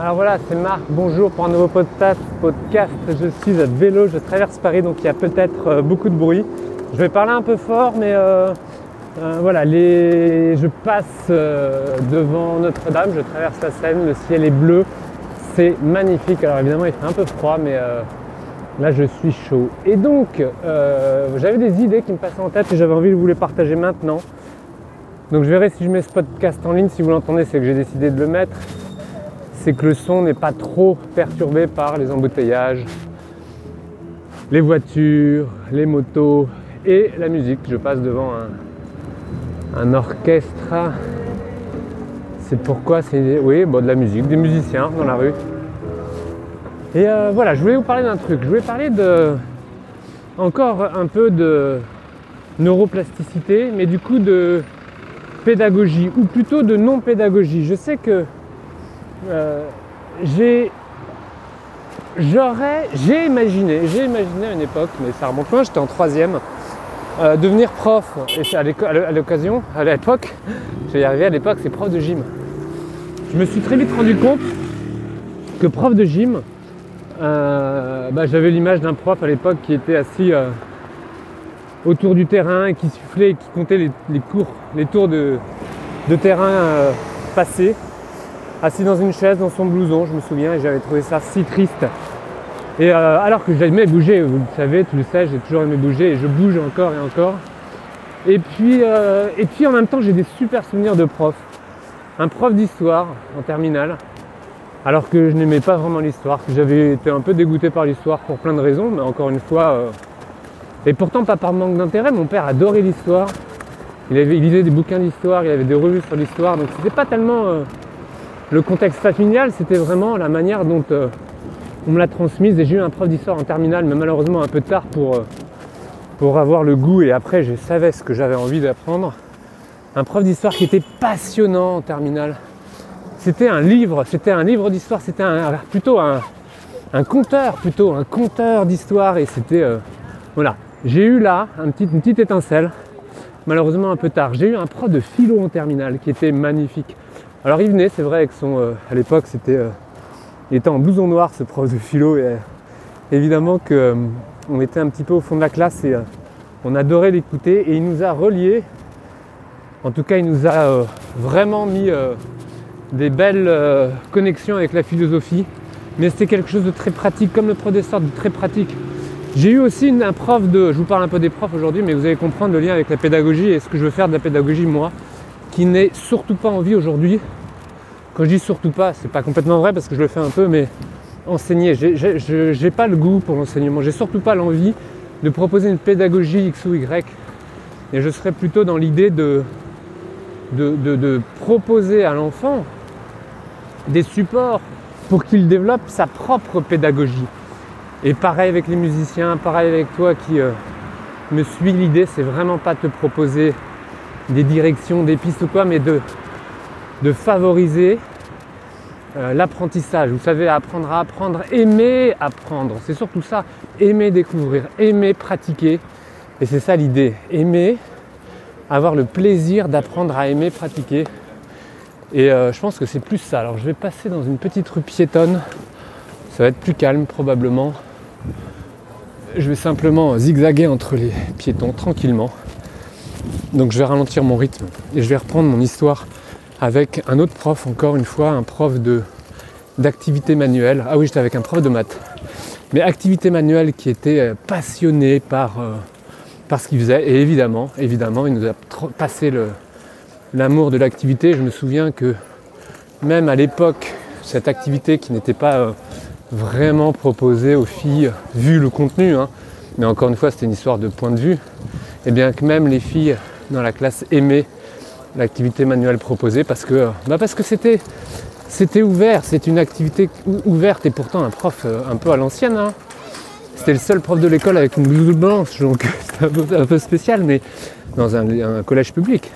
Alors voilà, c'est Marc, bonjour pour un nouveau podcast. podcast. Je suis à vélo, je traverse Paris, donc il y a peut-être euh, beaucoup de bruit. Je vais parler un peu fort, mais euh, euh, voilà, je passe devant Notre-Dame, je traverse la Seine, le ciel est bleu, c'est magnifique. Alors évidemment, il fait un peu froid, mais là je suis chaud. Et donc, j'avais des idées qui me passaient en tête et j'avais envie de vous les partager maintenant. Donc je verrai si je mets ce podcast en ligne. Si vous l'entendez, c'est que j'ai décidé de le mettre c'est que le son n'est pas trop perturbé par les embouteillages, les voitures, les motos et la musique. Je passe devant un, orchestre. C'est pourquoi c'est oui, bon, de la musique, des musiciens dans la rue. Et euh, voilà, je voulais vous parler d'un truc. Je voulais parler de encore un peu de neuroplasticité, mais du coup de pédagogie, ou plutôt de non-pédagogie. Je sais que euh, j'ai j'aurais j'ai imaginé j'ai imaginé à une époque mais ça remonte loin j'étais en troisième euh, devenir prof. Et à l'occasion à l'époque j'ai arrivé à l'époque c'est prof de gym. Je me suis très vite rendu compte que prof de gym euh, bah, j'avais l'image d'un prof à l'époque qui était assis autour du terrain et qui soufflait et qui comptait les, cours les tours de, de terrain passés assis dans une chaise, dans son blouson, je me souviens, et j'avais trouvé ça si triste. Et euh, alors que j'aimais bouger, vous le savez, tu le sais, j'ai toujours aimé bouger et je bouge encore et encore. Et puis, euh, et puis en même temps, j'ai des super souvenirs de prof. Un prof d'histoire en terminale, alors que je n'aimais pas vraiment l'histoire, que j'avais été un peu dégoûté par l'histoire pour plein de raisons, mais encore une fois, euh, et pourtant pas par manque d'intérêt, mon père adorait l'histoire. Il, avait, il lisait des bouquins d'histoire, il avait des revues sur l'histoire, donc c'était pas tellement le contexte familial, c'était vraiment la manière dont euh, on me l'a transmise. Et j'ai eu un prof d'histoire en terminale, mais malheureusement un peu tard pour, euh, pour avoir le goût. Et après, je savais ce que j'avais envie d'apprendre. Un prof d'histoire qui était passionnant en terminale. C'était un livre, c'était un livre d'histoire, c'était plutôt un, conteur, plutôt un conteur d'histoire. Et c'était. Euh, voilà. J'ai eu là une petite étincelle, malheureusement un peu tard. J'ai eu un prof de philo en terminale qui était magnifique. Alors il venait, c'est vrai, avec son, euh, à l'époque, c'était, euh, il était en blouson noir, ce prof de philo, et euh, évidemment qu'on était un petit peu au fond de la classe et on adorait l'écouter, et il nous a reliés. En tout cas, il nous a vraiment mis des belles connexions avec la philosophie, mais c'était quelque chose de très pratique, comme le prof de de très pratique. J'ai eu aussi un prof de, je vous parle un peu des profs aujourd'hui, mais vous allez comprendre le lien avec la pédagogie et ce que je veux faire de la pédagogie moi qui n'est surtout pas envie aujourd'hui. Quand je dis surtout pas, c'est pas complètement vrai parce que je le fais un peu, mais enseigner. J'ai pas le goût pour l'enseignement, j'ai surtout pas l'envie de proposer une pédagogie X ou Y. Et je serais plutôt dans l'idée de, de, proposer à l'enfant des supports pour qu'il développe sa propre pédagogie. Et pareil avec les musiciens, pareil avec toi qui euh, me suis, l'idée c'est vraiment pas te proposer des directions, des pistes ou quoi, mais de, favoriser euh, l'apprentissage. Vous savez, apprendre à apprendre, aimer apprendre. C'est surtout ça, aimer découvrir, aimer pratiquer. Et c'est ça l'idée, aimer, avoir le plaisir d'apprendre à aimer pratiquer. Et euh, je pense que c'est plus ça. Alors je vais passer dans une petite rue piétonne. Ça va être plus calme probablement. Je vais simplement zigzaguer entre les piétons tranquillement. Donc je vais ralentir mon rythme et je vais reprendre mon histoire avec un autre prof, encore une fois, un prof de d'activité manuelle. Ah oui, j'étais avec un prof de maths. Mais activité manuelle qui était euh, passionné par, euh, par ce qu'il faisait. Et évidemment, évidemment, il nous a passé l'amour de l'activité. Je me souviens que même à l'époque, cette activité qui n'était pas euh, vraiment proposée aux filles, vu le contenu, hein, mais encore une fois, c'était une histoire de point de vue, et bien que même les filles dans la classe aimaient l'activité manuelle proposée parce que bah c'était c'était ouvert, c'est une activité ouverte et pourtant un prof euh, un peu à l'ancienne. Hein. C'était le seul prof de l'école avec une blouse blanche, donc c'était un, peu spécial, mais dans un, collège public.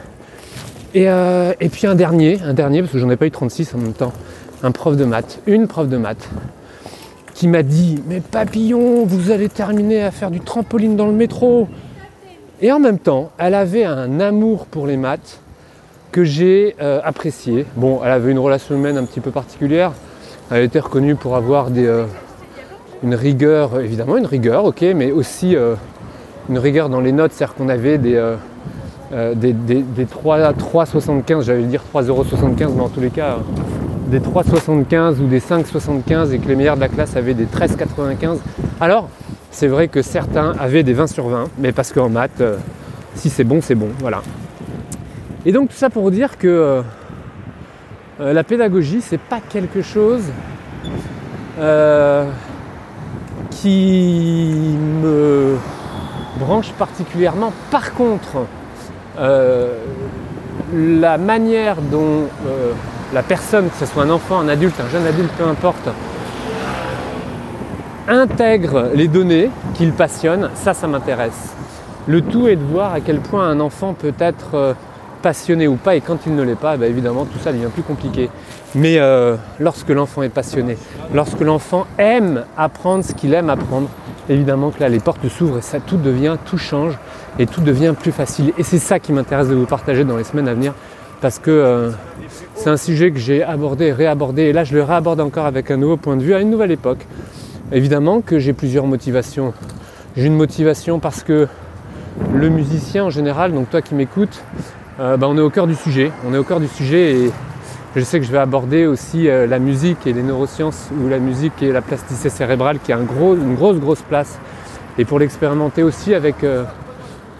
Et, euh, et, puis un dernier, un dernier, parce que j'en ai pas eu 36 en même temps, un prof de maths, une prof de maths, qui m'a dit Mais papillon, vous allez terminer à faire du trampoline dans le métro. Et en même temps, elle avait un amour pour les maths que j'ai euh, apprécié. Bon, elle avait une relation humaine un petit peu particulière avait été reconnue pour avoir des, euh, une rigueur, évidemment une rigueur, ok, mais aussi euh, une rigueur dans les notes, c'est-à-dire qu'on avait des, des, des, des 3,75, j'allais dire 3,75€, mais en tous les cas, des 3,75 ou des 5,75 et que les meilleurs de la classe avaient des 13,95. Alors, c'est vrai que certains avaient des 20 sur 20, mais parce qu'en maths, si c'est bon, c'est bon, voilà. Et donc tout ça pour dire que euh, la pédagogie, c'est pas quelque chose euh, qui me branche particulièrement. Par contre, euh, la manière dont la personne, que ce soit un enfant, un adulte, un jeune adulte, peu importe, intègre les données qu'il passionne, ça, ça m'intéresse. Le tout est de voir à quel point un enfant peut être passionné ou pas, et quand il ne l'est pas, bah, évidemment tout ça devient plus compliqué. Mais euh, lorsque l'enfant est passionné, lorsque l'enfant aime apprendre ce qu'il aime apprendre, évidemment que là les portes s'ouvrent et ça tout devient, tout change et tout devient plus facile. Et c'est ça qui m'intéresse de vous partager dans les semaines à venir, parce que euh, c'est un sujet que j'ai abordé, réabordé, et là je le réaborde encore avec un nouveau point de vue, à une nouvelle époque. Évidemment que j'ai plusieurs motivations. J'ai une motivation parce que le musicien en général, donc toi qui m'écoutes, euh, bah, on est au cœur du sujet. On est au cœur du sujet et je sais que je vais aborder aussi euh, la musique et les neurosciences ou la musique et la plasticité cérébrale qui a une grosse grosse place. Et pour l'expérimenter aussi avec euh,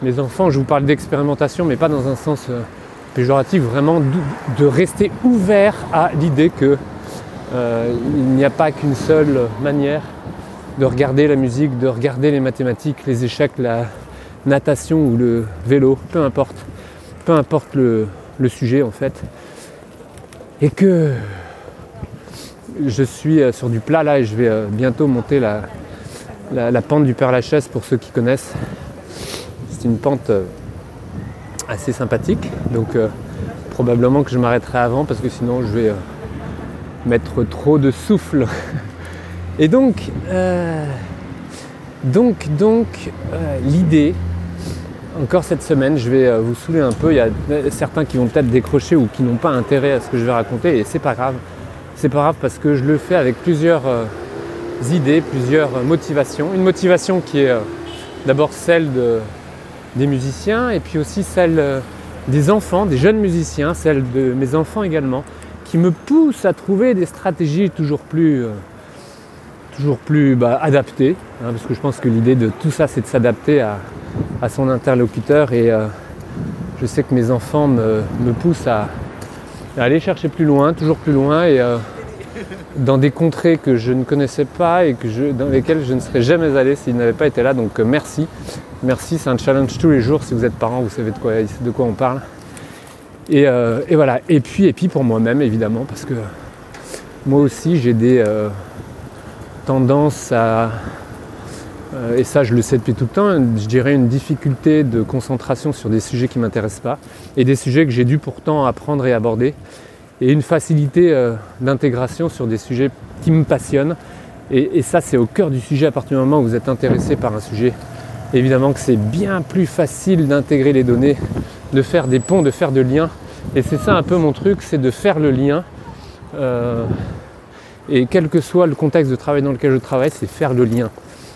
mes enfants, je vous parle d'expérimentation mais pas dans un sens péjoratif, vraiment de, rester ouvert à l'idée que il n'y a pas qu'une seule manière de regarder la musique, de regarder les mathématiques, les échecs, la natation ou le vélo, peu importe peu importe le, sujet en fait. Et que je suis euh, sur du plat là et je vais euh, bientôt monter la, la, pente du Père Lachaise pour ceux qui connaissent. C'est une pente euh, assez sympathique, donc probablement que je m'arrêterai avant parce que sinon je vais mettre trop de souffle. Et donc, donc, donc, l'idée, encore cette semaine, je vais euh, vous saouler un peu. Il y a certains qui vont peut-être décrocher ou qui n'ont pas intérêt à ce que je vais raconter et c'est pas grave. C'est pas grave parce que je le fais avec plusieurs euh, idées, plusieurs euh, motivations. Une motivation qui est d'abord celle des musiciens et puis aussi celle des enfants, des jeunes musiciens, celle de mes enfants également, qui me pousse à trouver des stratégies toujours plus, toujours plus bah, adaptées. Hein, parce que je pense que l'idée de tout ça, c'est de s'adapter à, à son interlocuteur et euh, je sais que mes enfants me, poussent à, aller chercher plus loin, toujours plus loin et euh, dans des contrées que je ne connaissais pas et que dans lesquelles je ne serais jamais allé s'ils n'avaient pas été là. Donc euh, merci. Merci, c'est un challenge tous les jours. Si vous êtes parents, vous savez de quoi, de quoi on parle. Et, voilà. Et puis, et puis pour moi-même, évidemment, parce que moi aussi j'ai des tendances à et ça je le sais depuis tout le temps, je dirais une difficulté de concentration sur des sujets qui ne m'intéressent pas et des sujets que j'ai dû pourtant apprendre et aborder et une facilité euh, d'intégration sur des sujets qui me passionnent et, ça c'est au cœur du sujet à partir du moment où vous êtes intéressé par un sujet. Évidemment que c'est bien plus facile d'intégrer les données, de faire des ponts, de faire de liens et c'est ça un peu mon truc, c'est de faire le lien. Euh, et quel que soit le contexte de travail dans lequel je travaille, c'est faire le lien.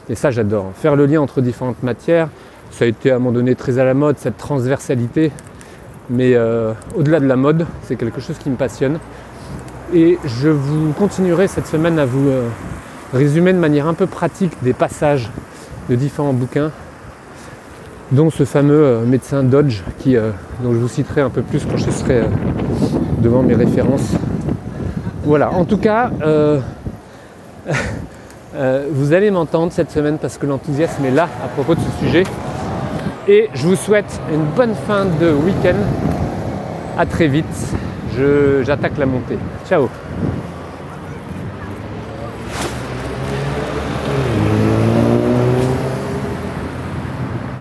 Et ça, j'adore. Faire le lien entre différentes matières, ça a été à un moment donné très à la mode, cette transversalité. Mais euh, au-delà de la mode, c'est quelque chose qui me passionne. Et je vous continuerai cette semaine à vous euh, résumer de manière un peu pratique des passages de différents bouquins, dont ce fameux euh, médecin Dodge, dont je vous citerai un peu plus quand je serai devant mes références. Voilà, en tout cas, Euh, vous allez m'entendre cette semaine parce que l'enthousiasme est là à propos de ce sujet. Et je vous souhaite une bonne fin de week-end. À très vite. J'attaque la montée. Ciao